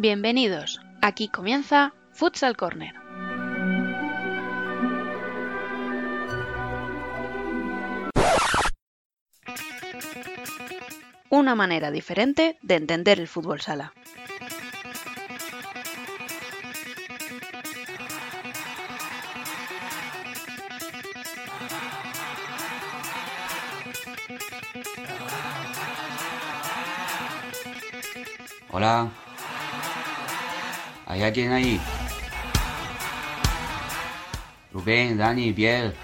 Bienvenidos, aquí comienza Futsal Corner. Una manera diferente de entender el fútbol sala. Hola. ¿Hay alguien ahí? Rubén, Dani, Biel.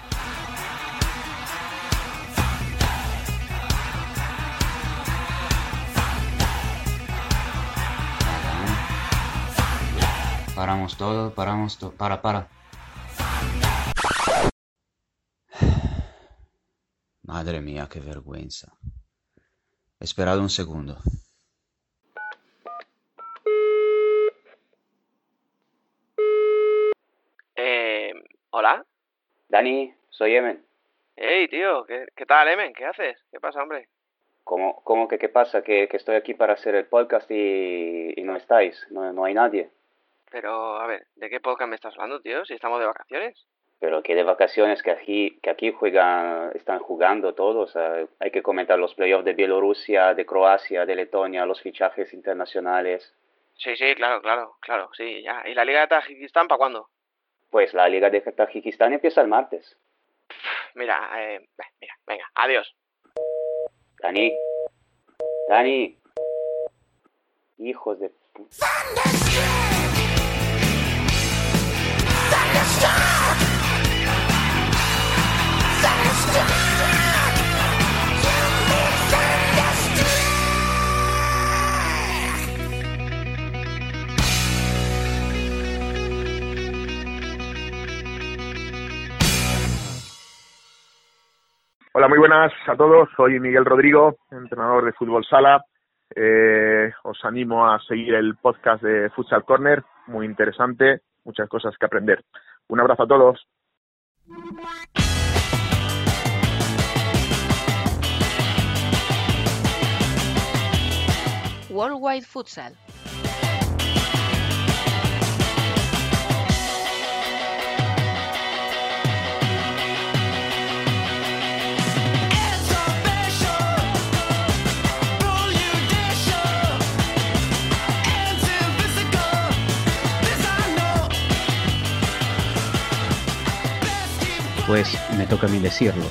Paramos todo, paramos todo. Para, para. Madre mía, qué vergüenza. Esperad un segundo. Dani, soy Emen. Hey, tío, ¿qué, qué tal, Emen? ¿Qué haces? ¿Qué pasa, hombre? ¿Cómo, cómo que qué pasa? Que, que estoy aquí para hacer el podcast y, y no estáis, no, no hay nadie. Pero, a ver, ¿de qué podcast me estás hablando, tío? Si estamos de vacaciones. Pero que de vacaciones que aquí, que aquí juegan, están jugando todos. hay que comentar los playoffs de Bielorrusia, de Croacia, de Letonia, los fichajes internacionales. Sí, sí, claro, claro, claro, sí, ya. ¿Y la Liga de Tajikistán para cuándo? Pues la Liga de Tajikistán empieza el martes. Mira, eh, mira, venga, adiós. Dani, Dani, hijos de... pu- Hola, muy buenas a todos. Soy Miguel Rodrigo, entrenador de fútbol sala. Eh, os animo a seguir el podcast de Futsal Corner, muy interesante, muchas cosas que aprender. Un abrazo a todos. Worldwide Futsal. Pues me toca a mí decirlo.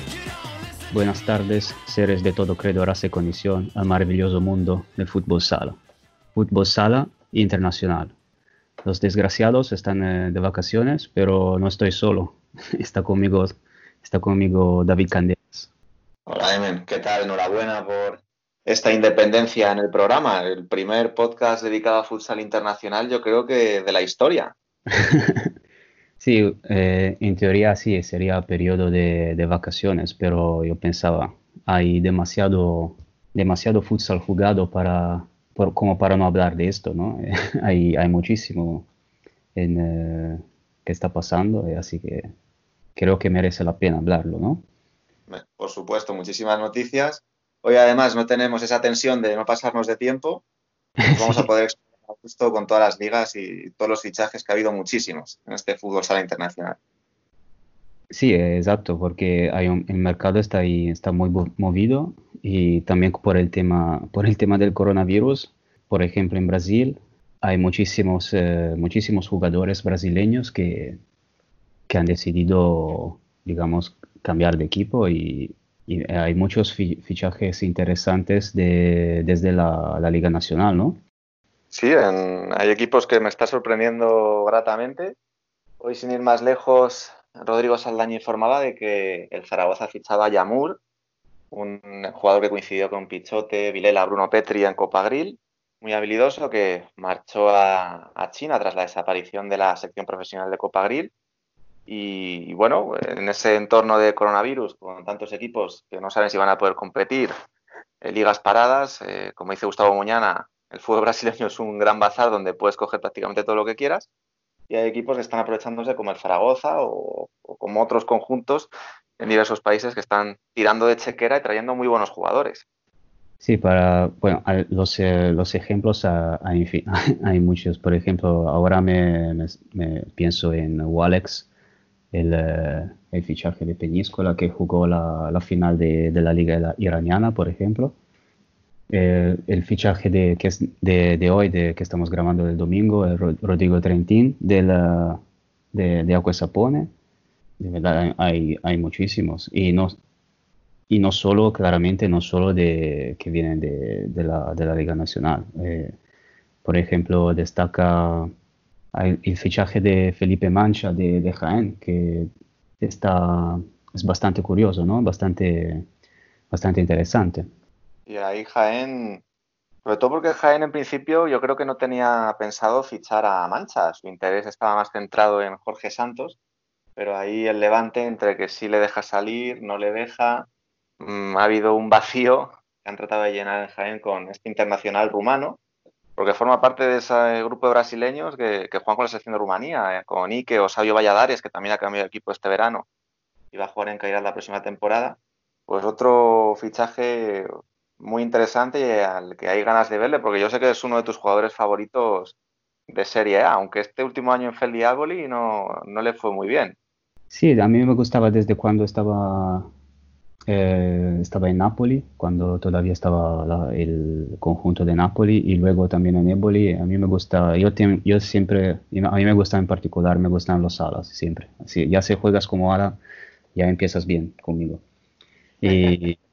Buenas tardes, seres de todo credo, raza y condición, al maravilloso mundo del fútbol sala. Fútbol sala internacional. Los desgraciados están eh, de vacaciones, pero no estoy solo. Está conmigo, está conmigo David Candelas. Hola, Emen, ¿qué tal? Enhorabuena por esta independencia en el programa, el primer podcast dedicado a futsal internacional, yo creo que de la historia. Sí, eh, en teoría sí, sería periodo de, de vacaciones, pero yo pensaba, hay demasiado, demasiado futsal jugado para, por- como para no hablar de esto, ¿no? hay, hay muchísimo en, eh, que está pasando, eh, así que creo que merece la pena hablarlo, ¿no? Por supuesto, muchísimas noticias. Hoy además no tenemos esa tensión de no pasarnos de tiempo. Vamos a poder a gusto con todas las ligas y todos los fichajes que ha habido muchísimos en este fútbol sala internacional. Sí, exacto, porque hay un- el mercado está ahí, está muy movido y también por el tema, por el tema del coronavirus. Por ejemplo, en Brasil hay muchísimos, eh, muchísimos jugadores brasileños que, que han decidido, digamos, cambiar de equipo y, y hay muchos fi- fichajes interesantes de, desde la Liga Nacional, ¿no? Sí, hay equipos que me está sorprendiendo gratamente. Hoy, sin ir más lejos, Rodrigo Saldaña informaba de que el Zaragoza fichaba a Yamur, un jugador que coincidió con Pichote, Vilela, Bruno Petri en Copa Grill, muy habilidoso que marchó a, China tras la desaparición de la sección profesional de Copa Grill. Y, y bueno, en ese entorno de coronavirus, con tantos equipos que no saben si van a poder competir, en ligas paradas, eh, como dice Gustavo Muñana, el fútbol brasileño es un gran bazar donde puedes coger prácticamente todo lo que quieras. Y hay equipos que están aprovechándose como el Zaragoza o, como otros conjuntos en diversos países que están tirando de chequera y trayendo muy buenos jugadores. Sí, para, bueno, los, eh, los ejemplos hay, hay, muchos. Por ejemplo, ahora me, pienso en Walex, el, eh, el, fichaje de Peñíscola que jugó la, la final de, la liga iraniana, por ejemplo. El fichaje de, que de, de, hoy, de, que estamos grabando el domingo, el Rodrigo Trentín de, la, de, de Sapone. De verdad, hay, hay muchísimos. Y no, y no solo, claramente, no solo de, que vienen de, de, la, de la Liga Nacional. Eh, por ejemplo, destaca el, fichaje de Felipe Mancha de, de, Jaén, que está, es bastante curioso, ¿no? Bastante, bastante interesante. Y ahí Jaén, sobre todo porque Jaén en principio yo creo que no tenía pensado fichar a Mancha, su interés estaba más centrado en Jorge Santos, pero ahí el levante entre que sí le deja salir, no le deja, Mm, ha habido un vacío que han tratado de llenar en Jaén con este internacional rumano, porque forma parte de ese grupo de brasileños que, juegan con la selección de Rumanía, eh, con Ike o Sabio Valladares, que también ha cambiado de equipo este verano y va a jugar en Cairal la próxima temporada. Pues otro fichaje muy interesante y al que hay ganas de verle, porque yo sé que es uno de tus jugadores favoritos de Serie A, aunque este último año en Feldi no, no le fue muy bien. Sí, a mí me gustaba desde cuando estaba eh, estaba en Napoli, cuando todavía estaba el conjunto de Napoli y luego también en Eboli. A mí me gusta, yo, yo siempre, a mí me gusta en particular, me gustan los alas, siempre. Así, ya si juegas como ala, ya empiezas bien conmigo. Y,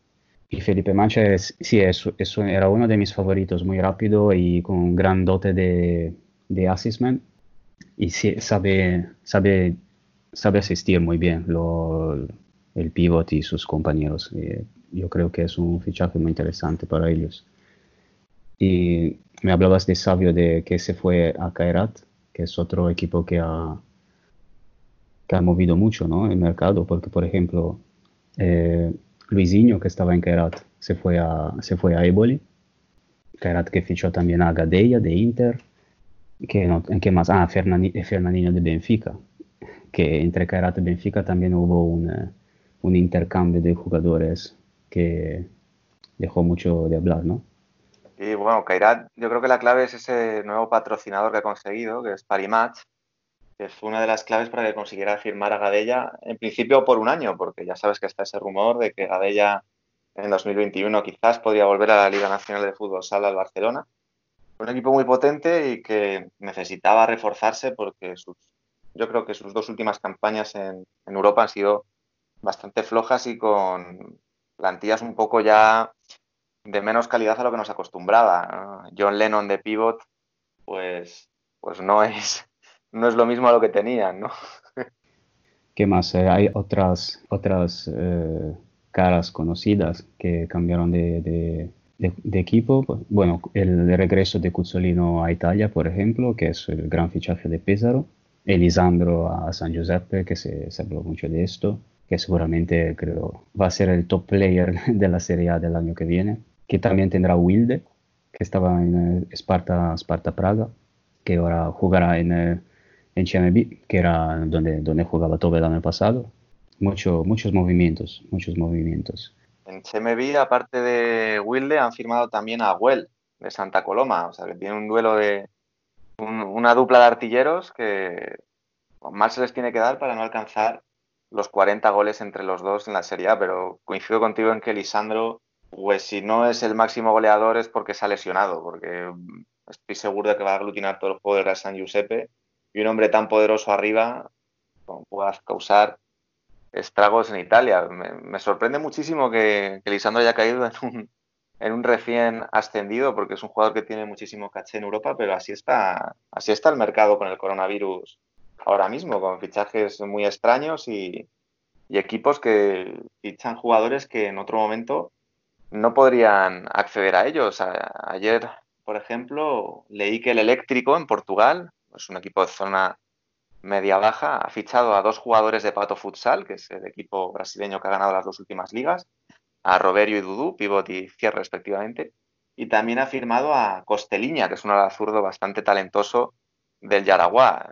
y Felipe Mancha es, sí, eso era uno de mis favoritos, muy rápido y con gran dote de, de assessment. Y sí, sabe, sabe, sabe asistir muy bien. Lo, el pivot y sus compañeros. Eh, yo creo que es un fichaje muy interesante para ellos. Y me hablabas de Sabio de que se fue a Kairat, que es otro equipo que ha, que ha movido mucho ¿no? el mercado, porque por ejemplo eh, Luisinho, que estaba en Kairat, se fue a, se fue a Eboli. Kairat que fichó también a Gadeia de Inter. Que, no, ¿Qué más? Ah, Fernandinho de Benfica. Que entre Kairat y Benfica también hubo un eh, un intercambio de jugadores que dejó mucho de hablar, ¿no? Y bueno, Kairat, yo creo que la clave es ese nuevo patrocinador que ha conseguido, que es Parimatch, fue una de las claves para que consiguiera firmar a Gadella, en principio por un año, porque ya sabes que está ese rumor de que Gadella en 2021 quizás podría volver a la Liga Nacional de Fútbol Sala al Barcelona. Un equipo muy potente y que necesitaba reforzarse porque sus, yo creo que sus dos últimas campañas en, en Europa han sido bastante flojas y con plantillas un poco ya de menos calidad a lo que nos acostumbraba. John Lennon de pivot, pues, pues no es no es lo mismo a lo que tenían, ¿no? ¿Qué más? Eh, hay otras otras eh, caras conocidas que cambiaron de, equipo. Bueno, el regreso de Cuzzolino a Italia, por ejemplo, que es el gran fichaje de Pesaro. Elisandro a San Giuseppe, que se, se habló mucho de esto que seguramente creo va a ser el top player de la Serie A del año que viene, que también tendrá Wilde, que estaba en Sparta, Sparta Praga, que ahora jugará en, en CMB, que era donde, donde jugaba todo el año pasado. Mucho, muchos movimientos, muchos movimientos. En CMB, aparte de Wilde, han firmado también a Well, de Santa Coloma, o sea que tiene un duelo de una dupla de artilleros que más se les tiene que dar para no alcanzar los 40 goles entre los dos en la Serie A, pero coincido contigo en que Lisandro, pues si no es el máximo goleador es porque se ha lesionado, porque estoy seguro de que va a aglutinar todo el juego de San Giuseppe y un hombre tan poderoso arriba pueda causar estragos en Italia. Me, sorprende muchísimo que, Lisandro haya caído en un, en un recién ascendido, porque es un jugador que tiene muchísimo caché en Europa, pero así está, así está el mercado con el coronavirus ahora mismo, con fichajes muy extraños y, equipos que fichan jugadores que en otro momento no podrían acceder a ellos. ayer, por ejemplo, leí que el Eléctrico en Portugal, es un equipo de zona media-baja, ha fichado a dos jugadores de Pato Futsal, que es el equipo brasileño que ha ganado las dos últimas ligas, a Roberio y Dudú, pivot y cierre respectivamente, y también ha firmado a Costeliña, que es un ala zurdo bastante talentoso del Yaraguá.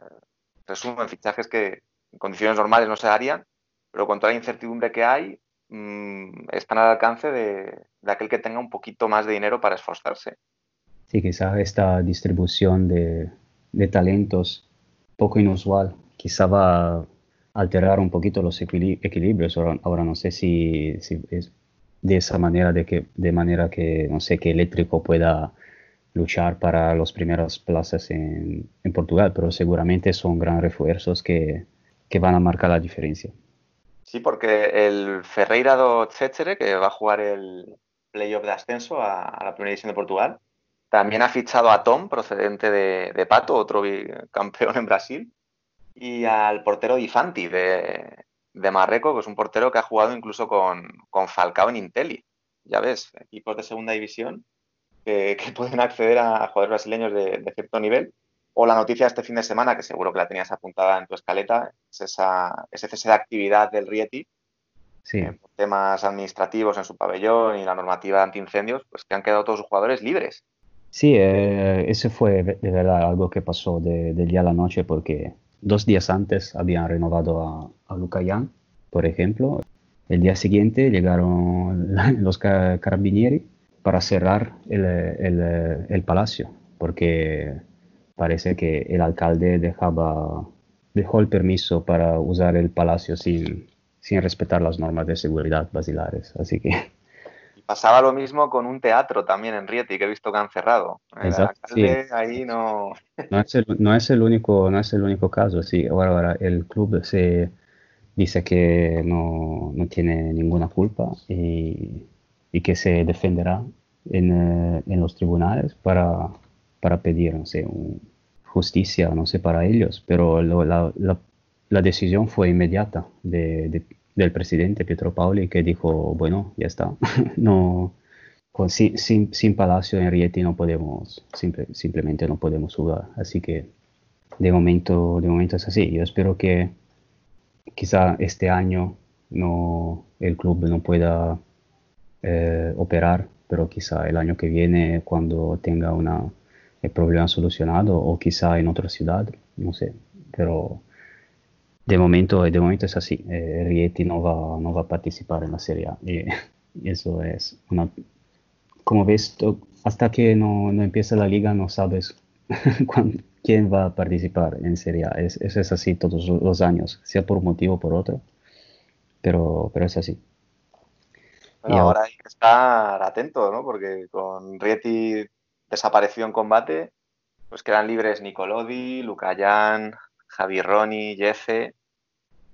Resumen, fichajes que en condiciones normales no se harían, pero con toda la incertidumbre que hay, mm, están al alcance de, aquel que tenga un poquito más de dinero para esforzarse. Sí, quizás esta distribución de, talentos poco inusual, quizá va a alterar un poquito los equilibrios. Ahora, no sé si, es de esa manera, de, que, de manera que, no sé, que Eléctrico pueda luchar para las primeras plazas en, Portugal, pero seguramente son grandes refuerzos que, van a marcar la diferencia. Sí, porque el Ferreira do Cecere, que va a jugar el playoff de ascenso a, la primera división de Portugal, también ha fichado a Tom, procedente de, Pato, otro campeón en Brasil, y al portero Ifanti de, de Marruecos, que es un portero que ha jugado incluso con, con Falcao en Inteli. Ya ves, equipos de segunda división que, pueden acceder a, jugadores brasileños de, cierto nivel. O la noticia de este fin de semana, que seguro que la tenías apuntada en tu escaleta, es esa, ese cese de actividad del Rieti sí. Por temas administrativos en su pabellón y la normativa antiincendios, pues que han quedado todos sus jugadores libres. Sí, eh, ese fue de verdad algo que pasó de, del día a la noche porque dos días antes habían renovado a, a Lucayan, por ejemplo. El día siguiente llegaron los carabinieri para cerrar el, palacio, porque parece que el alcalde dejaba, dejó el permiso para usar el palacio sin, sin respetar las normas de seguridad basilares. Así que pasaba lo mismo con un teatro también en Rieti que he visto que han cerrado. El alcalde ahí no... No es, el, no es el único, no es el único caso, sí. Ahora, ahora el club se dice que no, no tiene ninguna culpa y y que se defenderá en, eh, en los tribunales para, para pedir, no sé, justicia, no sé, para ellos. Pero la, la, la, decisión fue inmediata de, del presidente Pietro Pauli que dijo, bueno, ya está, no, con, sin, sin, Palacio en Rieti no podemos, simple, simplemente no podemos jugar. Así que de momento, de momento es así. Yo espero que quizá este año no, el club no pueda eh, operar, pero quizá el año que viene cuando tenga una, el problema solucionado o quizá en otra ciudad, no sé, pero de momento, de momento es así, eh, Rieti no va, no va a participar en la Serie A y, eso es una... Como ves, hasta que no, no empieza la liga no sabes quién va a participar en Serie A. Es, eso es así todos los años, sea por un motivo o por otro, pero, pero es así y ahora hay que estar atento, ¿no? Porque con Rieti desapareció en combate, pues quedan libres Nicolodi, Lucayán, Javi Roni, Jefe,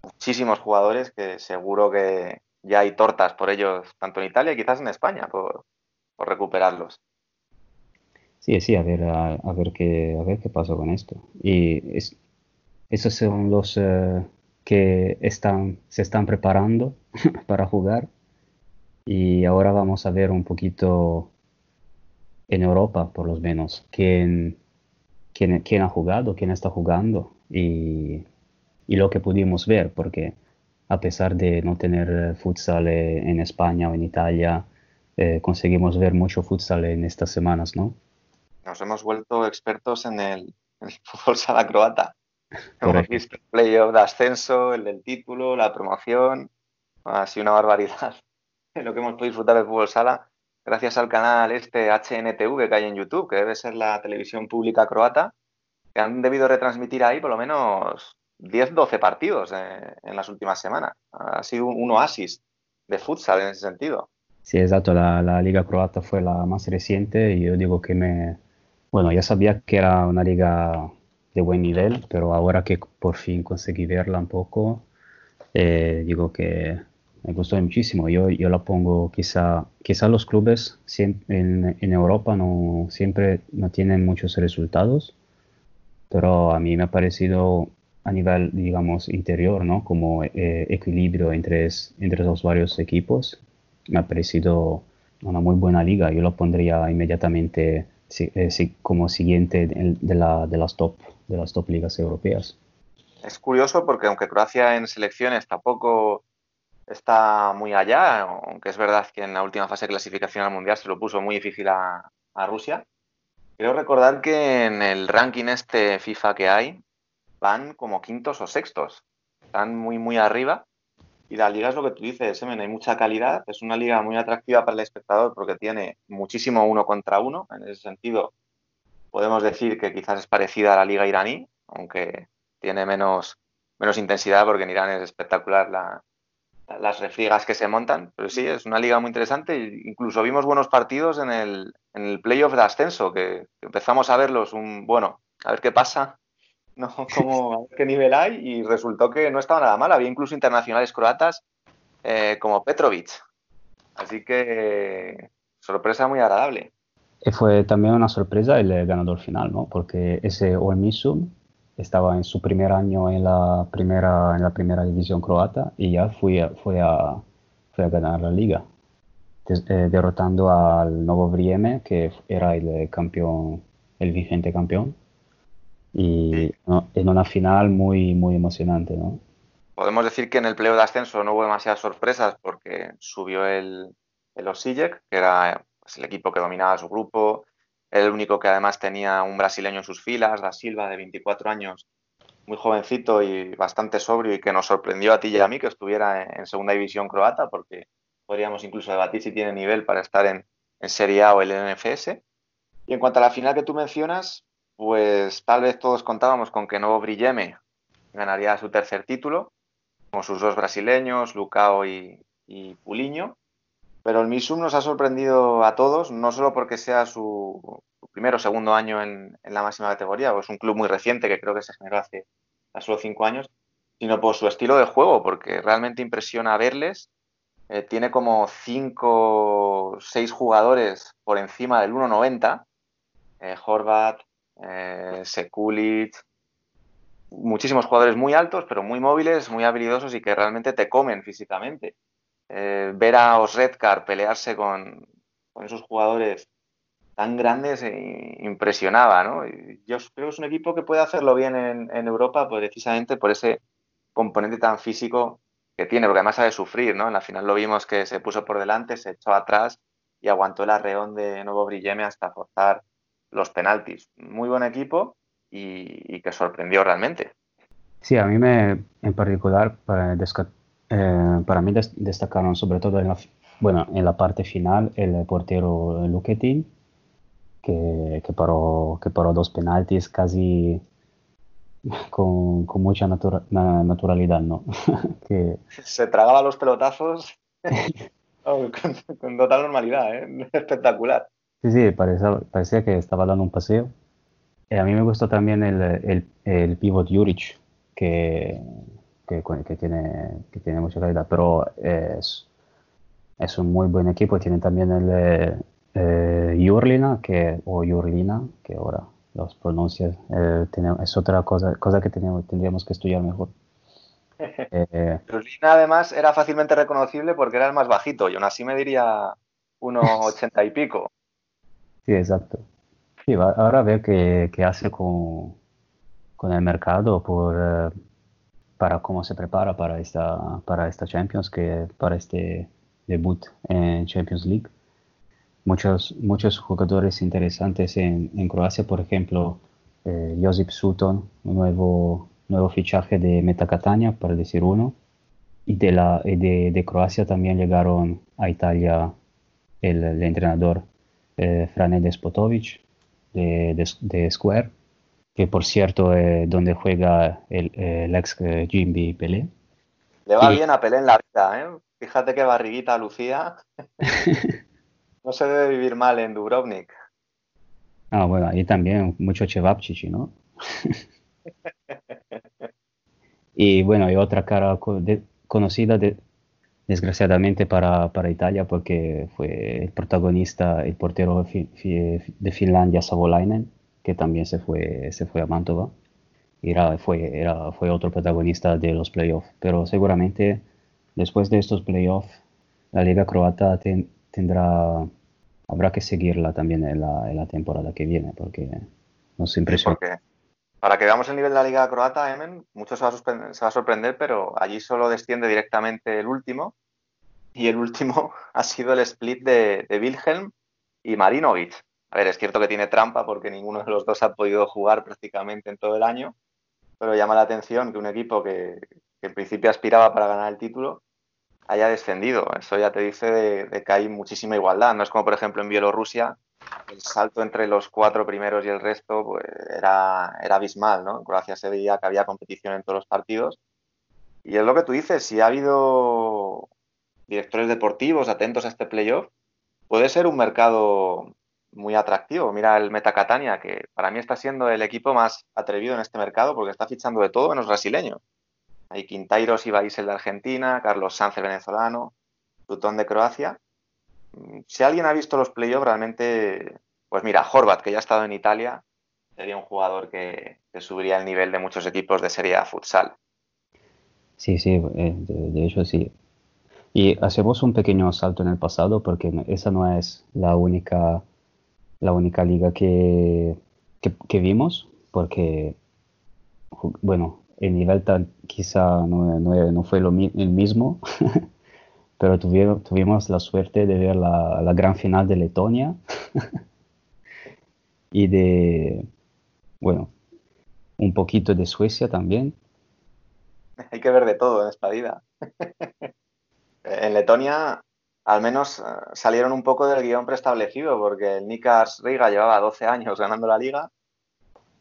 muchísimos jugadores que seguro que ya hay tortas por ellos, tanto en Italia y quizás en España, por, recuperarlos. Sí, sí, a ver, a, ver qué, a ver qué pasa con esto. Y es, esos son los eh, que están, se están preparando para jugar y ahora vamos a ver un poquito en Europa, por lo menos, quién, quién, quién ha jugado, quién está jugando y, y, lo que pudimos ver, porque a pesar de no tener futsal eh, en España o en Italia, eh, conseguimos ver mucho futsal en estas semanas, ¿no? Nos hemos vuelto expertos en el, fútbol sala croata. Hemos visto el playoff de ascenso, el del título, la promoción. Ha sido una barbaridad lo que hemos podido disfrutar de fútbol sala gracias al canal este HNTV que hay en YouTube, que debe ser la televisión pública croata, que han debido retransmitir ahí por lo menos 10-12 partidos eh, en las últimas semanas. Ha sido un, oasis de futsal en ese sentido. Sí, exacto. La, la, liga croata fue la más reciente y yo digo que me... Bueno, ya sabía que era una liga de buen nivel, pero ahora que por fin conseguí verla un poco, eh, digo que me gustó muchísimo. Yo, yo la pongo, quizá, quizá los clubes en, en, Europa no siempre no tienen muchos resultados, pero a mí me ha parecido a nivel, digamos, interior, ¿no? Como eh, equilibrio entre, entre los varios equipos, me ha parecido una muy buena liga. Yo la pondría inmediatamente eh, como siguiente de, la, de, las top, de las top ligas europeas. Es curioso porque aunque Croacia en selecciones tampoco está muy allá, aunque es verdad que en la última fase de clasificación al Mundial se lo puso muy difícil a, Rusia. Quiero recordar que en el ranking este FIFA que hay van como quintos o sextos. Están muy, muy arriba. Y la liga es lo que tú dices, Semen, hay mucha calidad, es una liga muy atractiva para el espectador porque tiene muchísimo uno contra uno. En ese sentido, podemos decir que quizás es parecida a la liga iraní, aunque tiene menos, menos intensidad porque en Irán es espectacular la, las refriegas que se montan. Pero sí, es una liga muy interesante. Incluso vimos buenos partidos en el, en el playoff de ascenso, que, empezamos a verlos un, bueno, a ver qué pasa, no como qué nivel hay, y resultó que no estaba nada mal. Había incluso internacionales croatas eh, como Petrovic. Así que sorpresa muy agradable. Y fue también una sorpresa el ganador final, ¿no? Porque ese Olmisum estaba en su primer año en la primera, en la primera división croata y ya fue, fue, a, fue a ganar la liga. Eh, derrotando al Novo Vrieme, que era el campeón, el vigente campeón, y en una final muy, muy emocionante, ¿no? Podemos decir que en el pleo de ascenso no hubo demasiadas sorpresas porque subió el, el Osijek, que era pues, el equipo que dominaba su grupo, el único que además tenía un brasileño en sus filas, Da Silva, de 24 años, muy jovencito y bastante sobrio y que nos sorprendió a ti y a mí que estuviera en segunda división croata porque podríamos incluso debatir si tiene nivel para estar en, Serie A o el NFS. Y en cuanto a la final que tú mencionas, pues tal vez todos contábamos con que Novo Brilleme ganaría su tercer título, con sus dos brasileños, Lucao y, y Puliño. Pero el Misum nos ha sorprendido a todos, no solo porque sea su, primero o segundo año en, la máxima categoría, o es un club muy reciente que creo que se generó hace solo cinco años, sino por su estilo de juego, porque realmente impresiona verles eh, tiene como 5 o 6 jugadores por encima del 1,90. Eh, Horvat, eh, Sekulic, muchísimos jugadores muy altos, pero muy móviles, muy habilidosos y que realmente te comen físicamente. Eh, ver a Osredkar pelearse con, con, esos jugadores tan grandes impresionaba, ¿no? Yo creo que es un equipo que puede hacerlo bien en, en Europa pues, precisamente por ese componente tan físico que tiene, porque además sabe sufrir, ¿no? En la final lo vimos que se puso por delante, se echó atrás y aguantó el arreón de Nuevo Brilleme hasta forzar los penaltis. Muy buen equipo y, que sorprendió realmente. Sí, a mí me, en particular, para, eh, para mí destacaron sobre todo en la, bueno, en la parte final el portero Luquetín, que, que, paró, que paró dos penaltis casi con, mucha naturalidad, ¿no? que... Se tragaba los pelotazos con, total normalidad, ¿eh? Espectacular. Sí, sí, parecía, parecía, que estaba dando un paseo. Eh, a mí me gustó también el, el, el pivot Juric, que, que, que, tiene, que tiene mucha calidad, pero es, es un muy buen equipo. Tiene también el eh, Jurlina, que, o Jurlina, que ahora los pronuncias. Eh, es otra cosa, cosa que tenemos, tendríamos que estudiar mejor. Eh, además era fácilmente reconocible porque era el más bajito y aún así me diría 1,80 y pico. Sí, exacto. Sí, ahora a ver qué, qué hace con, con, el mercado por, eh, para cómo se prepara para esta, para esta Champions, que para este debut en Champions League muchos, muchos jugadores interesantes en, en Croacia, por ejemplo, eh, Josip Sutton, nuevo, nuevo fichaje de Meta Catania, para decir uno. Y de, la, de, de Croacia también llegaron a Italia el, el entrenador eh, Frane Despotovic de, de, Square, que por cierto es eh, donde juega el, el ex eh, Jimmy Pelé. Le va bien a Pelé en la vida, ¿eh? Fíjate qué barriguita Lucía. No se debe vivir mal en Dubrovnik. Ah, bueno, ahí también mucho chevapchichi, ¿no? y bueno, hay otra cara conocida desgraciadamente para, Italia porque fue el protagonista, el portero de Finlandia, Savolainen, que también se fue, se fue a Mantova. Era, fue, era, fue otro protagonista de los playoffs. Pero seguramente después de estos playoffs, la Liga Croata tendrá habrá que seguirla también en la, temporada que viene, porque nos impresiona. Porque para que veamos el nivel de la Liga Croata, Emen, mucho se va, a sorprender, pero allí solo desciende directamente el último, y el último ha sido el split de, Wilhelm y Marinovic. A ver, es cierto que tiene trampa porque ninguno de los dos ha podido jugar prácticamente en todo el año, pero llama la atención que un equipo que, que en principio aspiraba para ganar el título haya descendido. Eso ya te dice de, que hay muchísima igualdad. No es como, por ejemplo, en Bielorrusia, el salto entre los cuatro primeros y el resto pues, era, abismal. ¿no? En Croacia se veía que había competición en todos los partidos. Y es lo que tú dices, si ha habido directores deportivos atentos a este playoff, puede ser un mercado muy atractivo. Mira el Meta Catania, que para mí está siendo el equipo más atrevido en este mercado porque está fichando de todo menos brasileño. Hay Quintairos y Baisel de Argentina, Carlos Sánchez venezolano, Tutón de Croacia. Si alguien ha visto los playoffs, realmente, pues mira, Horvat, que ya ha estado en Italia, sería un jugador que, subiría el nivel de muchos equipos de Serie A futsal. Sí, sí, eh, de, hecho sí. Y hacemos un pequeño salto en el pasado porque esa no es la única, la única liga que, que vimos, porque, bueno, el nivel tan, quizá no, no, fue lo, el mismo, pero tuvimos la suerte de ver la, la gran final de Letonia y de, bueno, un poquito de Suecia también. Hay que ver de todo en esta vida. en Letonia al menos eh, salieron un poco del guion preestablecido, porque el Nikas Riga llevaba 12 años ganando la liga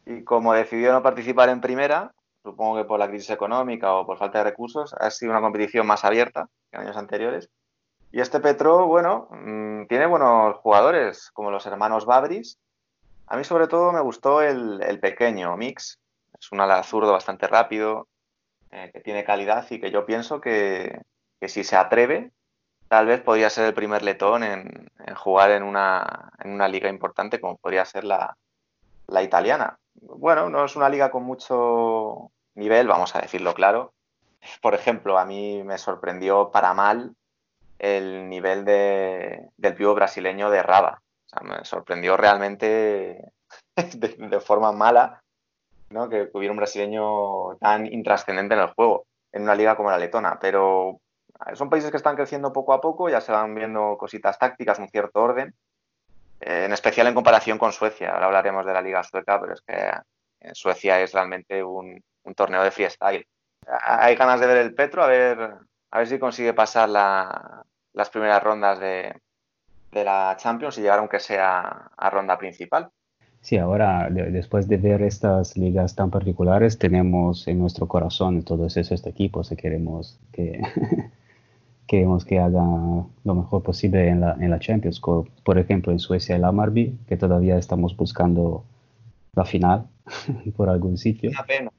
y como decidió no participar en primera, supongo que por la crisis económica o por falta de recursos, ha sido una competición más abierta que en años anteriores. Y este Petro, bueno, mm, tiene buenos jugadores, como los hermanos Babris. A mí sobre todo me gustó el, pequeño Mix. Es un ala zurdo bastante rápido, eh, que tiene calidad y que yo pienso que, si se atreve, tal vez podría ser el primer letón en, jugar en una, en una, liga importante como podría ser la, la italiana. Bueno, no es una liga con mucho nivel, vamos a decirlo claro. Por ejemplo, a mí me sorprendió para mal el nivel de, del pivo brasileño de Raba. O sea, me sorprendió realmente de, forma mala ¿no? que hubiera un brasileño tan intrascendente en el juego, en una liga como la letona. Pero son países que están creciendo poco a poco, ya se van viendo cositas tácticas, un cierto orden, en especial en comparación con Suecia. Ahora hablaremos de la liga sueca, pero es que en Suecia es realmente un, un torneo de freestyle. Hay ganas de ver el Petro, a ver, a ver si consigue pasar las primeras rondas de, la Champions y llegar aunque sea a ronda principal. Sí, ahora después de ver estas ligas tan particulares, tenemos en nuestro corazón todos esos equipos y queremos que, queremos que hagan lo mejor posible en la, en la Champions. Por ejemplo, en Suecia el Amarby, que todavía estamos buscando la final por algún sitio. Una pena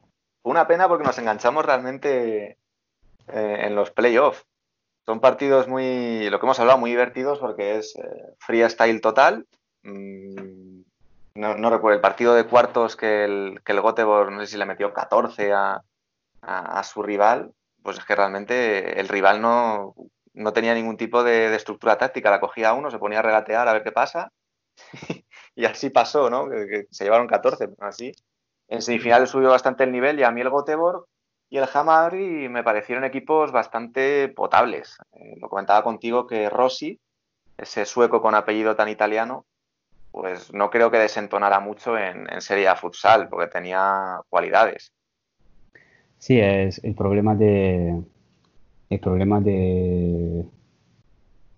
una pena porque nos enganchamos realmente eh, en los playoffs. Son partidos muy, lo que hemos hablado, muy divertidos porque es eh, freestyle total. Mm, no, recuerdo el partido de cuartos que el, que el no sé si le metió 14 a, su rival, pues es que realmente el rival no, no tenía ningún tipo de, estructura táctica. La cogía uno, se ponía a regatear a ver qué pasa. y así pasó, ¿no? Que, se llevaron 14, así. En semifinales subió bastante el nivel y a mí el Göteborg y el Hamari me parecieron equipos bastante potables. Eh, lo comentaba contigo que Rossi, ese sueco con apellido tan italiano, pues no creo que desentonara mucho en, Serie A futsal, porque tenía cualidades. Sí, es el problema de el problema de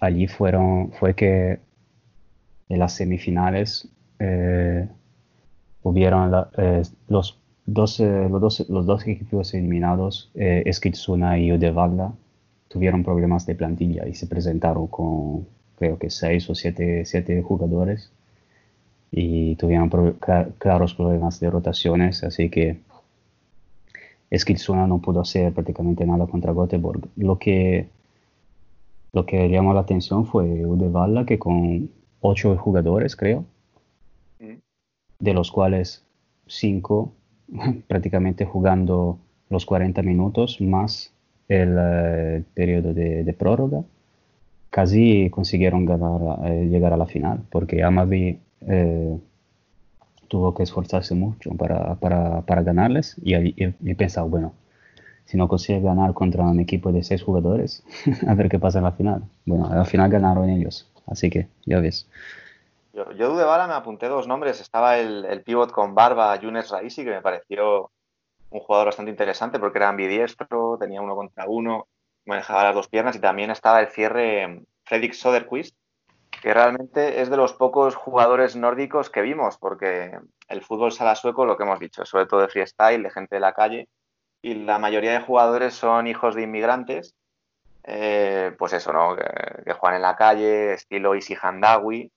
allí fueron fue que en las semifinales eh, hubieron eh, los, dos, los, dos, los dos equipos eliminados, eh, y Udevala, tuvieron problemas de plantilla y se presentaron con creo que seis o siete, siete jugadores y tuvieron claros problemas de rotaciones, así que Eskitsuna no pudo hacer prácticamente nada contra Göteborg. Lo que, lo que llamó la atención fue Udevala, que con ocho jugadores, creo, de los cuales cinco prácticamente jugando los 40 minutos más el eh, periodo de, prórroga, casi consiguieron eh, llegar a la final, porque Amavi eh, tuvo que esforzarse mucho para, para, para ganarles y, y, pensaba, bueno, si no consigue ganar contra un equipo de seis jugadores, a ver qué pasa en la final. Bueno, al final ganaron ellos, así que ya ves. Yo, de bala me apunté dos nombres. Estaba el, el pivot con barba, Yunes Raisi, que me pareció un jugador bastante interesante porque era ambidiestro, tenía uno contra uno, manejaba las dos piernas y también estaba el cierre Fredrik Soderquist, que realmente es de los pocos jugadores nórdicos que vimos, porque el fútbol sala sueco, lo que hemos dicho, sobre todo de freestyle, de gente de la calle, y la mayoría de jugadores son hijos de inmigrantes, eh, pues eso, ¿no? Que, juegan en la calle, estilo Isi Handawi,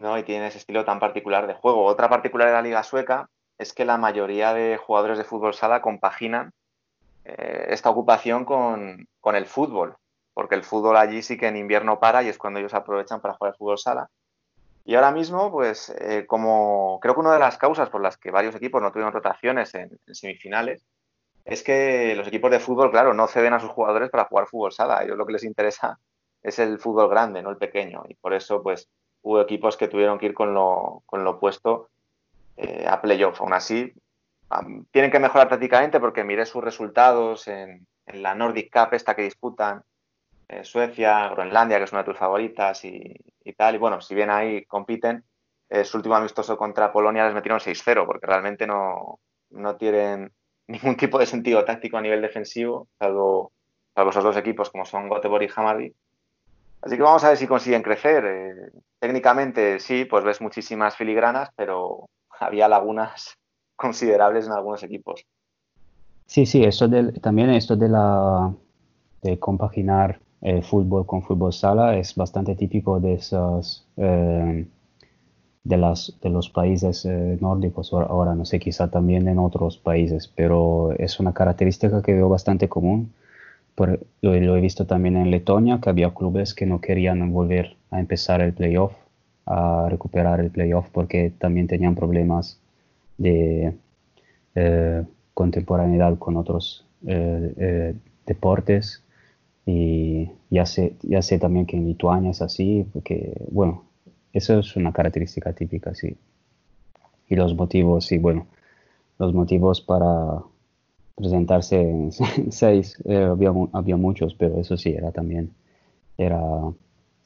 ¿no? Y tienen ese estilo tan particular de juego. Otra particularidad de la liga sueca es que la mayoría de jugadores de fútbol sala compaginan eh, esta ocupación con, con el fútbol porque el fútbol allí sí que en invierno para y es cuando ellos aprovechan para jugar fútbol sala. Y ahora mismo, pues eh, como creo que una de las causas por las que varios equipos no tuvieron rotaciones en, semifinales es que los equipos de fútbol, claro, no ceden a sus jugadores para jugar fútbol sala. A ellos lo que les interesa es el fútbol grande, no el pequeño. Y por eso, pues, hubo equipos que tuvieron que ir con lo, con lo opuesto eh, a playoff. Aún así, tienen que mejorar prácticamente porque miré sus resultados en, en la Nordic Cup esta que disputan eh, Suecia, Groenlandia, que es una de tus favoritas y, tal. Y bueno, si bien ahí compiten, eh, su último amistoso contra Polonia les metieron 6-0 porque realmente no, no, tienen ningún tipo de sentido táctico a nivel defensivo, salvo, salvo esos dos equipos como son Göteborg y Hammarby. Así que vamos a ver si consiguen crecer. Eh, técnicamente sí, pues ves muchísimas filigranas, pero había lagunas considerables en algunos equipos. Sí, sí, eso también esto de la de compaginar el fútbol con fútbol sala es bastante típico de esos eh, de, las, de los países eh, nórdicos ahora no sé quizá también en otros países pero es una característica que veo bastante común Por, lo, he visto también en Letonia que había clubes que no querían volver a empezar el playoff a recuperar el playoff porque también tenían problemas de eh, contemporaneidad con otros deportes y ya sé, ya sé también que en Lituania es así, porque, bueno, eso es una característica típica, sí. Y los motivos, sí, bueno, los motivos para presentarse en seis, eh, había, muchos, pero eso sí, era también, era,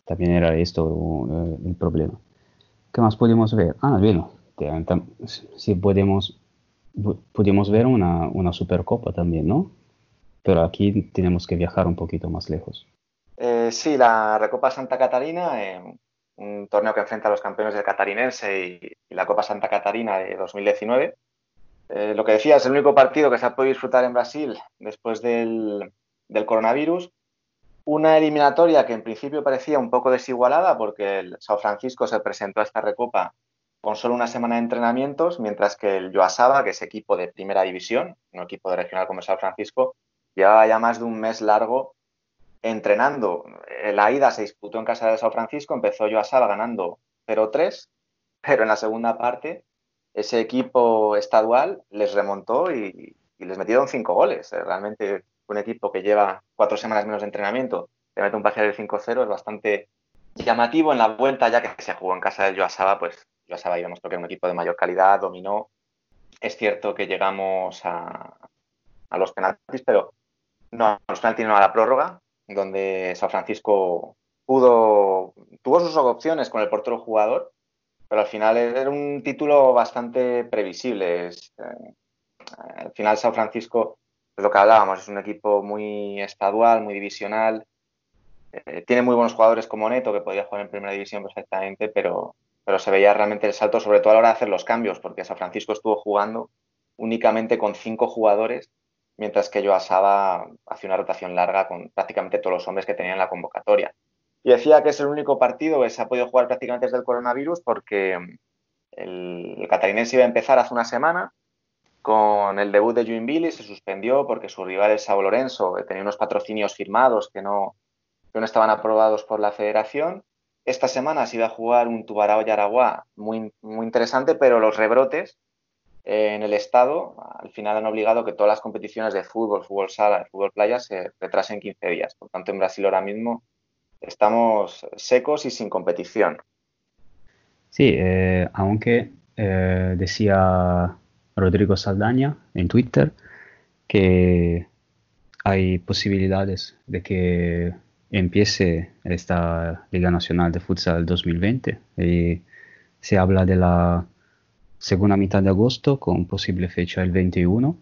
también era esto eh, el problema. ¿Qué más podemos ver? Ah, bueno, sí podemos, podemos ver una, una Supercopa también, ¿no? pero aquí tenemos que viajar un poquito más lejos. Eh, sí, la Recopa Santa Catarina, un torneo que enfrenta a los campeones del catarinense y, la Copa Santa Catarina de 2019. Eh, lo que decía, es el único partido que se ha podido disfrutar en Brasil después del, coronavirus. Una eliminatoria que en principio parecía un poco desigualada porque el Sao Francisco se presentó a esta recopa con solo una semana de entrenamientos, mientras que el Joasaba, que es equipo de primera división, un equipo de regional como Sao Francisco, llevaba ya más de un mes largo entrenando. La ida se disputó en casa de San Francisco, empezó yo a Sala ganando 0-3, pero en la segunda parte ese equipo estadual les remontó y, les metieron cinco goles. Eh, realmente un equipo que lleva cuatro semanas menos de entrenamiento le mete un parcial de 5-0 es bastante llamativo en la vuelta ya que se jugó en casa del Joasaba, pues Joasaba demostró que era un equipo de mayor calidad, dominó. Es cierto que llegamos a, a los penaltis, pero no, los penaltis no a la prórroga, donde San Francisco pudo, tuvo sus opciones con el portero jugador, pero al final era un título bastante previsible. Eh, al final San Francisco, es lo que hablábamos, es un equipo muy estadual, muy divisional. Eh, tiene muy buenos jugadores como Neto, que podía jugar en primera división perfectamente, pero, pero se veía realmente el salto, sobre todo a la hora de hacer los cambios, porque San Francisco estuvo jugando únicamente con cinco jugadores mientras que yo asaba hacia una rotación larga con prácticamente todos los hombres que tenía en la convocatoria. Y decía que es el único partido que se ha podido jugar prácticamente desde el coronavirus porque el, catarinense iba a empezar hace una semana con el debut de Billy, se suspendió porque su rival, el Sao Lorenzo, tenía unos patrocinios firmados que no, que no estaban aprobados por la federación. Esta semana se iba a jugar un Tubarao Yaraguá muy, muy interesante, pero los rebrotes en el Estado, al final han obligado que todas las competiciones de fútbol, fútbol sala, fútbol playa se retrasen 15 días. Por tanto, en Brasil ahora mismo estamos secos y sin competición. Sí, eh, aunque eh, decía Rodrigo Saldaña en Twitter que hay posibilidades de que empiece esta Liga Nacional de Futsal 2020 y se habla de la segunda mitad de agosto con posible fecha el 21,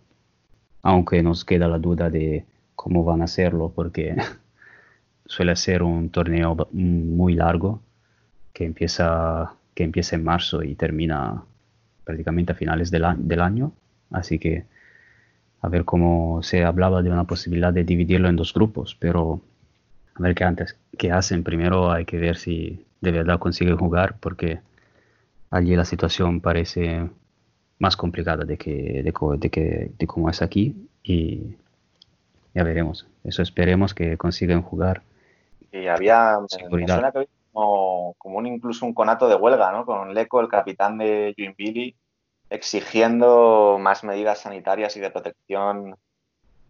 aunque nos queda la duda de cómo van a hacerlo porque suele ser un torneo muy largo que empieza, que empieza en marzo y termina prácticamente a finales del, del año. Así que a ver cómo se hablaba de una posibilidad de dividirlo en dos grupos, pero a ver qué antes, qué hacen. Primero hay que ver si de verdad consiguen jugar, porque allí la situación parece más complicada de que de, que de cómo es aquí y ya veremos. Eso esperemos que consigan jugar. Y había suena que como, como un, incluso un conato de huelga, ¿no? Con Leco, el capitán de Joinville, exigiendo más medidas sanitarias y de protección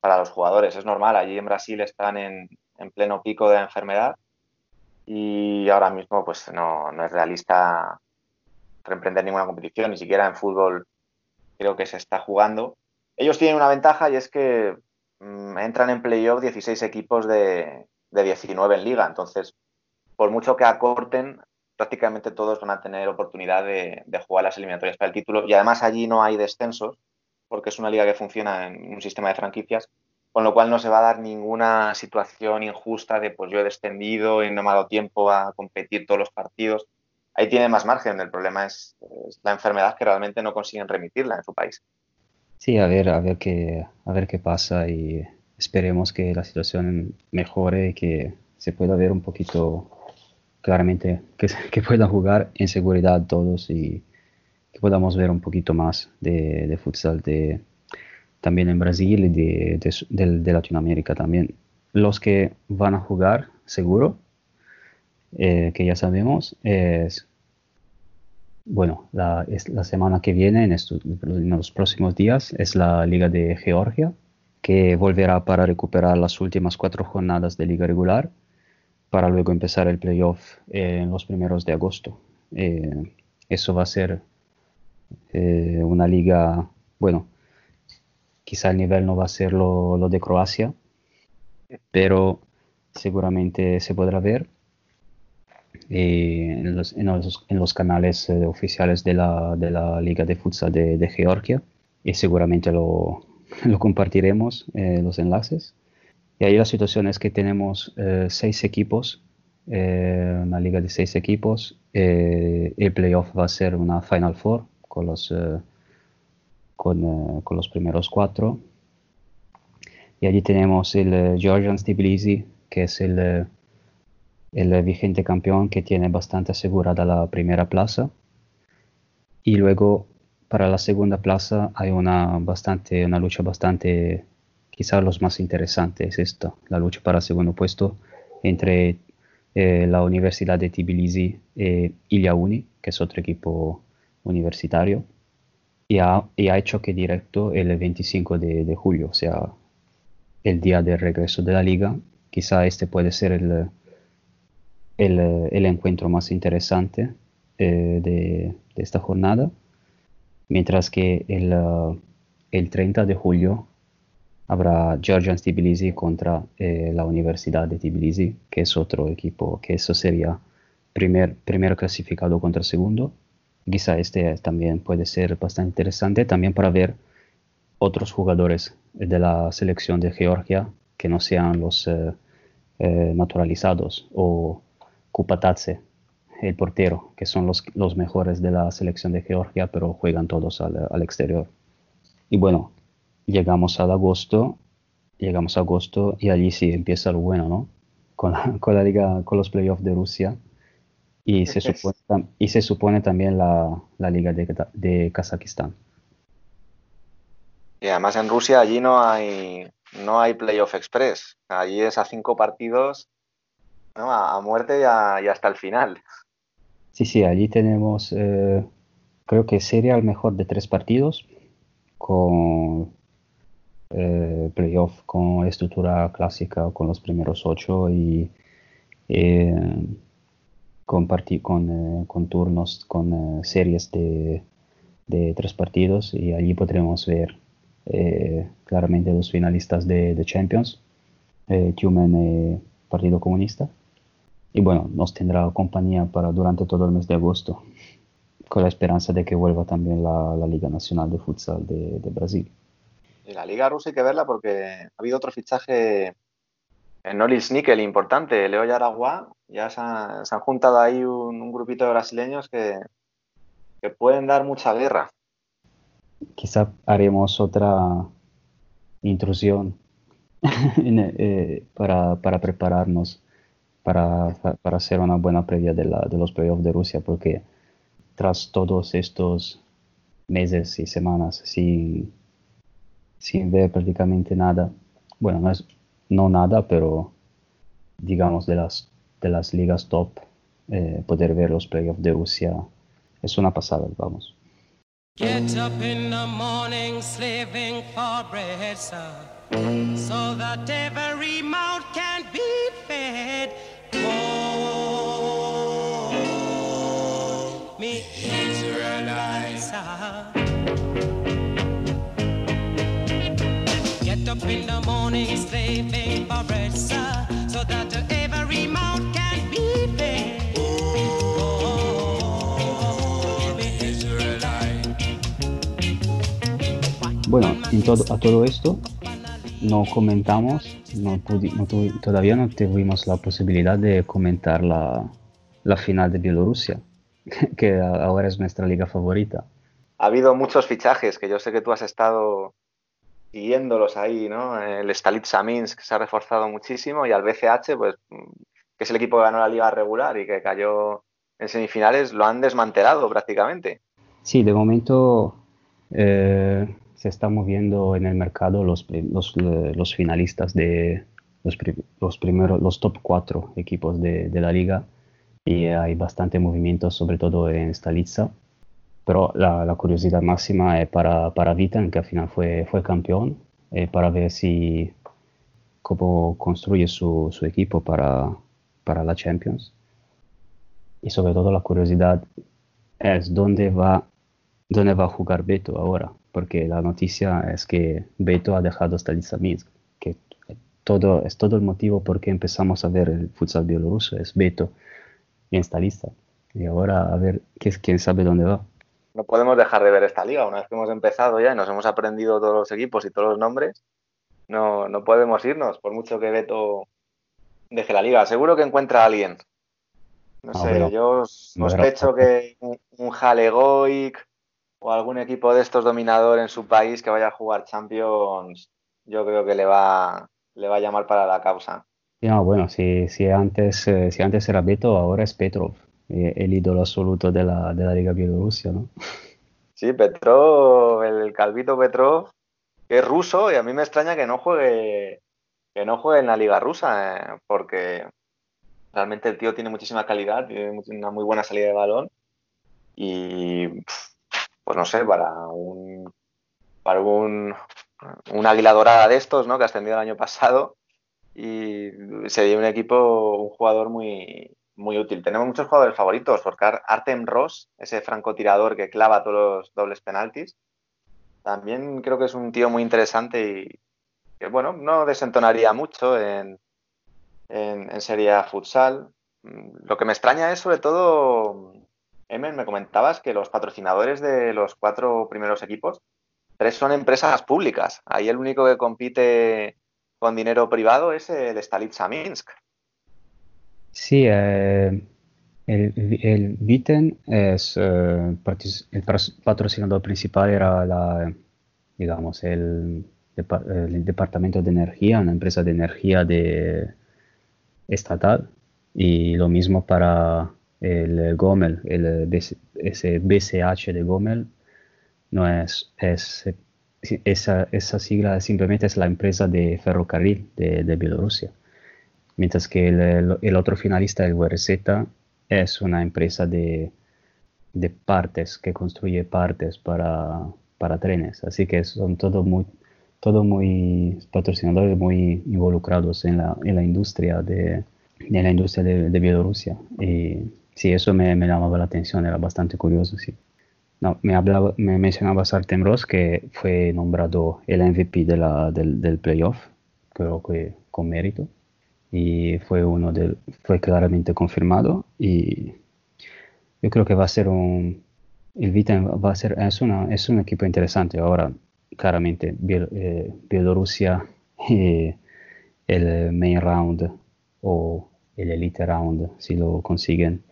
para los jugadores. Es normal, allí en Brasil están en, pleno pico de la enfermedad y ahora mismo pues no, es realista reemprender ninguna competición, ni siquiera en fútbol creo que se está jugando. Ellos tienen una ventaja y es que mm, entran en playoff 16 equipos de, de 19 en liga, entonces por mucho que acorten, prácticamente todos van a tener oportunidad de, jugar las eliminatorias para el título y además allí no hay descensos porque es una liga que funciona en un sistema de franquicias, con lo cual no se va a dar ninguna situación injusta de pues yo he descendido y no me ha dado tiempo a competir todos los partidos. Ahí tiene más margen, el problema es, la enfermedad que realmente no consiguen remitirla en su país. Sí, a ver, a ver qué, a ver qué pasa y esperemos que la situación mejore y que se pueda ver un poquito claramente que, que, puedan jugar en seguridad todos y que podamos ver un poquito más de, de futsal de, también en Brasil y de, de, Latinoamérica también. Los que van a jugar, seguro, eh, que ya sabemos, es, bueno, la, es la semana que viene, en, estos, en los próximos días, es la Liga de Georgia, que volverá para recuperar las últimas cuatro jornadas de liga regular para luego empezar el playoff en los primeros de agosto. Eh, eso va a ser eh, una liga, bueno, quizá el nivel no va a ser lo, de Croacia, pero seguramente se podrá ver eh, en, los, canales oficiales de la, de la, Liga de Futsal de, Georgia y seguramente lo, lo compartiremos, los enlaces. Y ahí la situación es que tenemos eh, seis equipos, eh, una liga de seis equipos. Eh, el playoff va a ser una Final Four con los, con, los primeros cuatro. Y allí tenemos el Georgian Tbilisi, que es el, el vigente campeón que tiene bastante asegurada la primera plaza. Y luego para la segunda plaza hay una, bastante, una lucha bastante quizá los más interesantes es esto, la lucha para el segundo puesto entre eh, la Universidad de Tbilisi y Ilya Uni, que es otro equipo universitario, y, ha, y hay choque directo el 25 de, julio, o sea, el día de regreso de la liga. Quizá este puede ser el, el, encuentro más interesante eh, de, esta jornada, mientras que el, el 30 de julio habrá Georgian Tbilisi contra eh, la Universidad de Tbilisi, que es otro equipo, que eso sería primer, primero clasificado contra segundo. Quizá este también puede ser bastante interesante también para ver otros jugadores de la selección de Georgia que no sean los eh, eh, naturalizados o Kupatatse, el portero, que son los, los mejores de la selección de Georgia, pero juegan todos al, al exterior. Y bueno, llegamos al agosto, llegamos a agosto y allí sí empieza lo bueno, ¿no? Con la, con la liga, con los playoffs de Rusia y se supone, y se supone también la, la liga de, de, Kazajistán. Y además en Rusia allí no hay no hay playoff express, allí es a cinco partidos ¿no? a, muerte y, hasta el final. Sí, sí, allí tenemos, eh, creo que sería el mejor de tres partidos con eh, playoff con estructura clásica con los primeros ocho y eh, con, con, eh, con, turnos, con series de, de, tres partidos y allí podremos ver claramente los finalistas de, de Champions, Tumen Partido Comunista. Y bueno, nos tendrá compañía para durante todo el mes de agosto, con la esperanza de que vuelva también la, la Liga Nacional de Futsal de, de Brasil. Y la liga rusa hay que verla porque ha habido otro fichaje en Noris Nickel importante, Leo Yaragua. Ya se, han juntado ahí un, grupito de brasileños que, que pueden dar mucha guerra. Quizá haremos otra intrusión eh, para, para, prepararnos para, para, hacer una buena previa de, la, de los playoffs de Rusia, porque tras todos estos meses y semanas sin, sin ver prácticamente nada, bueno, no es no nada, pero digamos de las, de las ligas top, eh, poder ver los playoffs de Rusia es una pasada, vamos. Get up in the morning slaving for bread, sir, so that every mouth can be fed. In the morning slaving for bread, sir, so that every mouth can be fed. Bueno, en todo, a todo esto no comentamos, no, todavía no tuvimos la posibilidad de comentar la, la final de Bielorrusia, que ahora es nuestra liga favorita. Ha habido muchos fichajes que yo sé que tú has estado siguiéndolos ahí, ¿no? El Stalitsa Minsk se ha reforzado muchísimo y al BCH, pues, que es el equipo que ganó la liga regular y que cayó en semifinales, lo han desmantelado prácticamente. Sí, de momento eh, se están moviendo en el mercado los, los, los finalistas de los, los, primeros, los top cuatro equipos de, de, la liga y hay bastante movimiento, sobre todo en Stalitza. Pero la, la curiosidad máxima es para, para Vitan, que al final fue, fue campeón, eh, para ver si cómo construye su, su equipo para, para la Champions. Y sobre todo la curiosidad es dónde va, dónde va a jugar Beto ahora porque la noticia es que Beto ha dejado Stalitsa Minsk, que todo, es todo el motivo por qué empezamos a ver el futsal bielorruso, es Beto y Stalitsa. Y ahora a ver quién sabe dónde va. No podemos dejar de ver esta liga. Una vez que hemos empezado ya y nos hemos aprendido todos los equipos y todos los nombres, no, no podemos irnos, por mucho que Beto deje la liga. Seguro que encuentra a alguien. No ah, sé, yo sospecho que un, un Halegoic o algún equipo de estos dominador en su país que vaya a jugar Champions, yo creo que le va, le va a llamar para la causa. No, bueno, si, si, antes, eh, si antes era Beto, ahora es Petrov, el ídolo absoluto de la, de la Liga Bielorrusia, ¿no? Sí, Petrov, el calvito Petrov, es ruso y a mí me extraña que no juegue, que no juegue en la Liga rusa, eh, porque realmente el tío tiene muchísima calidad, tiene una muy buena salida de balón y pues no sé, para un, para un, una águila dorada de estos, ¿no? Que ascendió el año pasado y sería un equipo, un jugador muy, muy útil. Tenemos muchos jugadores favoritos, porque Artem Ross, ese francotirador que clava todos los dobles penaltis, también creo que es un tío muy interesante y que, bueno, no desentonaría mucho en, en, en Serie Futsal. Lo que me extraña es sobre todo Emen, me comentabas que los patrocinadores de los cuatro primeros equipos, tres son empresas públicas. Ahí el único que compite con dinero privado es el Stalitsa Minsk. Sí, eh, el, Viten es eh, el patrocinador principal era la, digamos, el, departamento de energía, una empresa de energía de estatal y lo mismo para el Gomel, el, ese BCH de Gomel, no es, es esa, esa, sigla simplemente es la empresa de ferrocarril de Bielorrusia. Mientras que el, el, otro finalista, el WRZ, es una empresa de, de partes, que construye partes para, para, trenes. Así que son todos muy, todo muy patrocinadores muy involucrados en la, en la industria de, en la industria de, de Bielorrusia. Y sí, eso me, me, llamaba la atención, era bastante curioso, sí. No, me, hablaba, me mencionabas Artem Ross, que fue nombrado el MVP de la, del, del playoff, creo que con mérito, y fue uno de, fue claramente confirmado, y yo creo que va a ser un, el Vita va a ser, es, una, es un equipo interesante. Ahora, claramente eh, Bielorrusia el main round o el elite round si lo consiguen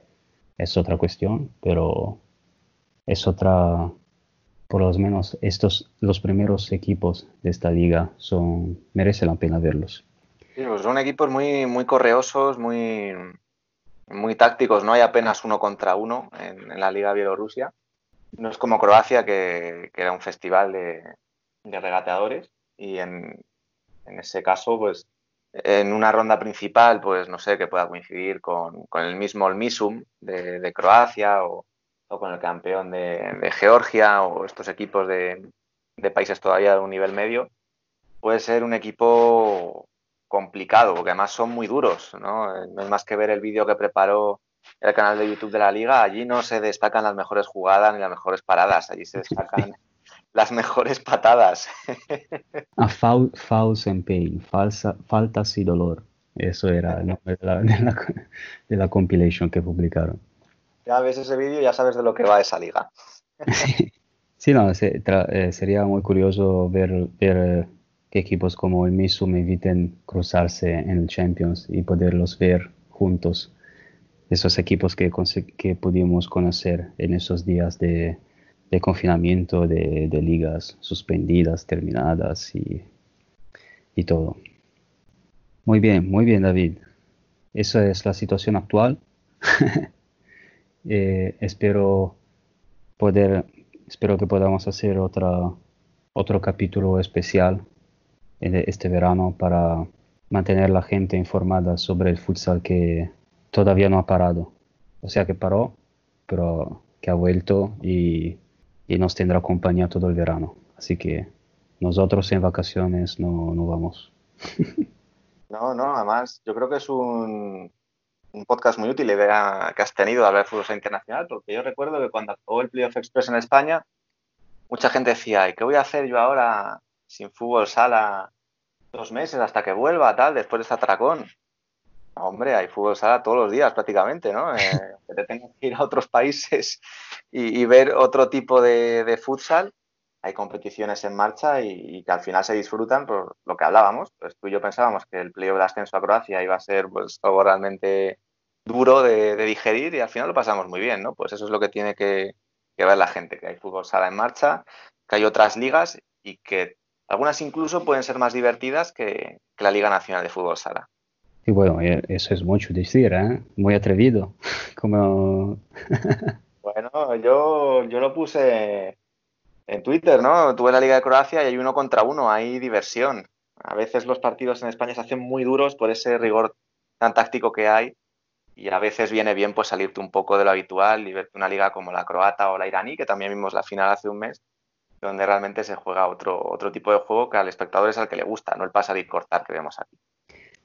es otra cuestión, pero es otra, por lo menos estos, los primeros equipos de esta liga son, merece la pena verlos. Pues son equipos muy, muy correosos, muy, muy tácticos, no hay apenas uno contra uno en, la liga Bielorrusia. No es como Croacia, que, era un festival de, regateadores y en, en ese caso, pues en una ronda principal, pues no sé, que pueda coincidir con, el mismo Olmisum de, de Croacia o, con el campeón de, Georgia o estos equipos de, países todavía de un nivel medio, puede ser un equipo complicado, porque además son muy duros, ¿no? No es más que ver el vídeo que preparó el canal de YouTube de la liga, allí no se destacan las mejores jugadas ni las mejores paradas, allí se destacan las mejores patadas. A foul, fouls and pain, falsa, faltas y dolor. Eso era el nombre de la, de la, compilation que publicaron. Ya ves ese vídeo, ya sabes de lo que va esa liga. sí, no, eh, sería muy curioso ver, ver que equipos como el Misum eviten cruzarse en el Champions y poderlos ver juntos. Esos equipos que, que pudimos conocer en esos días de, de confinamiento, de, ligas suspendidas, terminadas y, y, todo. Muy bien, muy bien David. Esa es la situación actual. Eh, espero poder, espero que podamos hacer otra, otro capítulo especial este verano para mantener la gente informada sobre el futsal que todavía no ha parado. O sea que paró, pero que ha vuelto y y nos tendrá compañía todo el verano. Así que nosotros en vacaciones no, no vamos. No, no, además yo creo que es un, un podcast muy útil que has tenido de hablar de fútbol internacional, porque yo recuerdo que cuando acabó el Playoff Express en España, mucha gente decía, ¿y qué voy a hacer yo ahora sin fútbol sala dos meses hasta que vuelva, tal, después de este atracón? Hombre, hay fútbol sala todos los días prácticamente, ¿no? Eh, que te tengas que ir a otros países y, ver otro tipo de, futsal. Hay competiciones en marcha y, que al final se disfrutan por lo que hablábamos. Pues tú y yo pensábamos que el playoff de ascenso a Croacia iba a ser pues algo realmente duro de, digerir y al final lo pasamos muy bien, ¿no? Pues eso es lo que tiene que, ver la gente, que hay fútbol sala en marcha, que hay otras ligas y que algunas incluso pueden ser más divertidas que la Liga Nacional de Fútbol Sala. Y bueno, eh, eso es mucho decir, ¿eh? Muy atrevido. Como... bueno, yo, yo lo puse en Twitter, ¿no? Tuve la Liga de Croacia y hay uno contra uno, hay diversión. A veces los partidos en España se hacen muy duros por ese rigor tan táctico que hay y a veces viene bien pues salirte un poco de lo habitual y verte una liga como la croata o la iraní, que también vimos la final hace un mes, donde realmente se juega otro, otro tipo de juego que al espectador es al que le gusta, no el pasar y cortar que vemos aquí.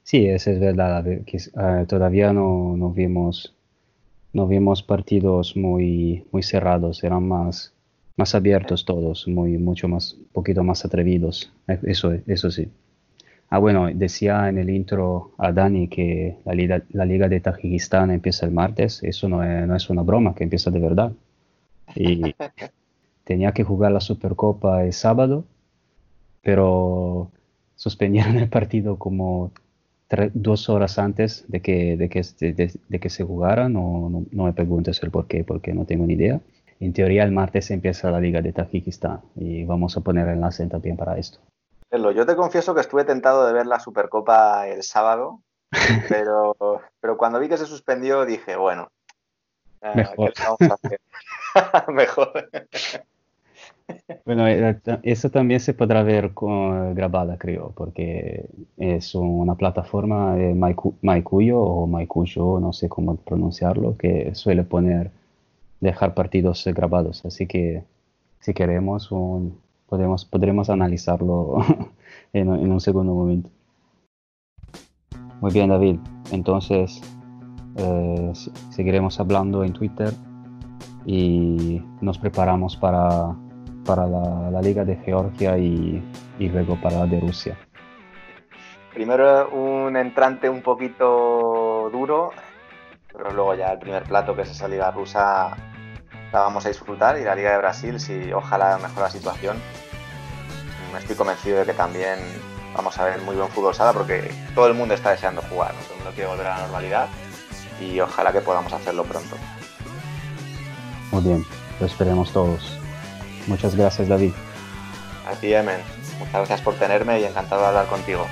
Sí, eso es verdad. Que, uh, todavía no, no, vimos, no vimos partidos muy, muy cerrados, eran más, más abiertos todos, muy, mucho más, un poquito más atrevidos. Eh, eso, eso sí. Ah, bueno, decía en el intro a Dani que la liga, la liga de Tajikistán empieza el martes. Eso no es, no es una broma, que empieza de verdad. Y tenía que jugar la Supercopa el sábado, pero suspendieron el partido como dos horas antes de que, de que, de, que se jugara, no, no, me preguntes el por qué, porque no tengo ni idea. En teoría el martes empieza la Liga de Tajikistán y vamos a poner enlace también para esto. Yo te confieso que estuve tentado de ver la Supercopa el sábado, pero, pero cuando vi que se suspendió dije, bueno, eh, mejor. mejor. Bueno, eh, eso también se podrá ver con, grabada, creo, porque es una plataforma de Maikuyo o Maikuyo, no sé cómo pronunciarlo, que suele poner, dejar partidos grabados. Así que si queremos, podemos, podremos analizarlo en, un segundo momento. Muy bien, David. Entonces, eh, seguiremos hablando en Twitter y nos preparamos para para la, Liga de Georgia y, y, luego para la de Rusia. Primero un entrante un poquito duro, pero luego ya el primer plato que es esa Liga Rusa la vamos a disfrutar y la Liga de Brasil, si ojalá mejora la situación. Me estoy convencido de que también vamos a ver muy buen fútbol sala porque todo el mundo está deseando jugar, todo el mundo quiere volver a la normalidad y ojalá que podamos hacerlo pronto. Muy bien, lo esperemos todos. Muchas gracias, David. A ti, Emen. Muchas gracias por tenerme y encantado de hablar contigo.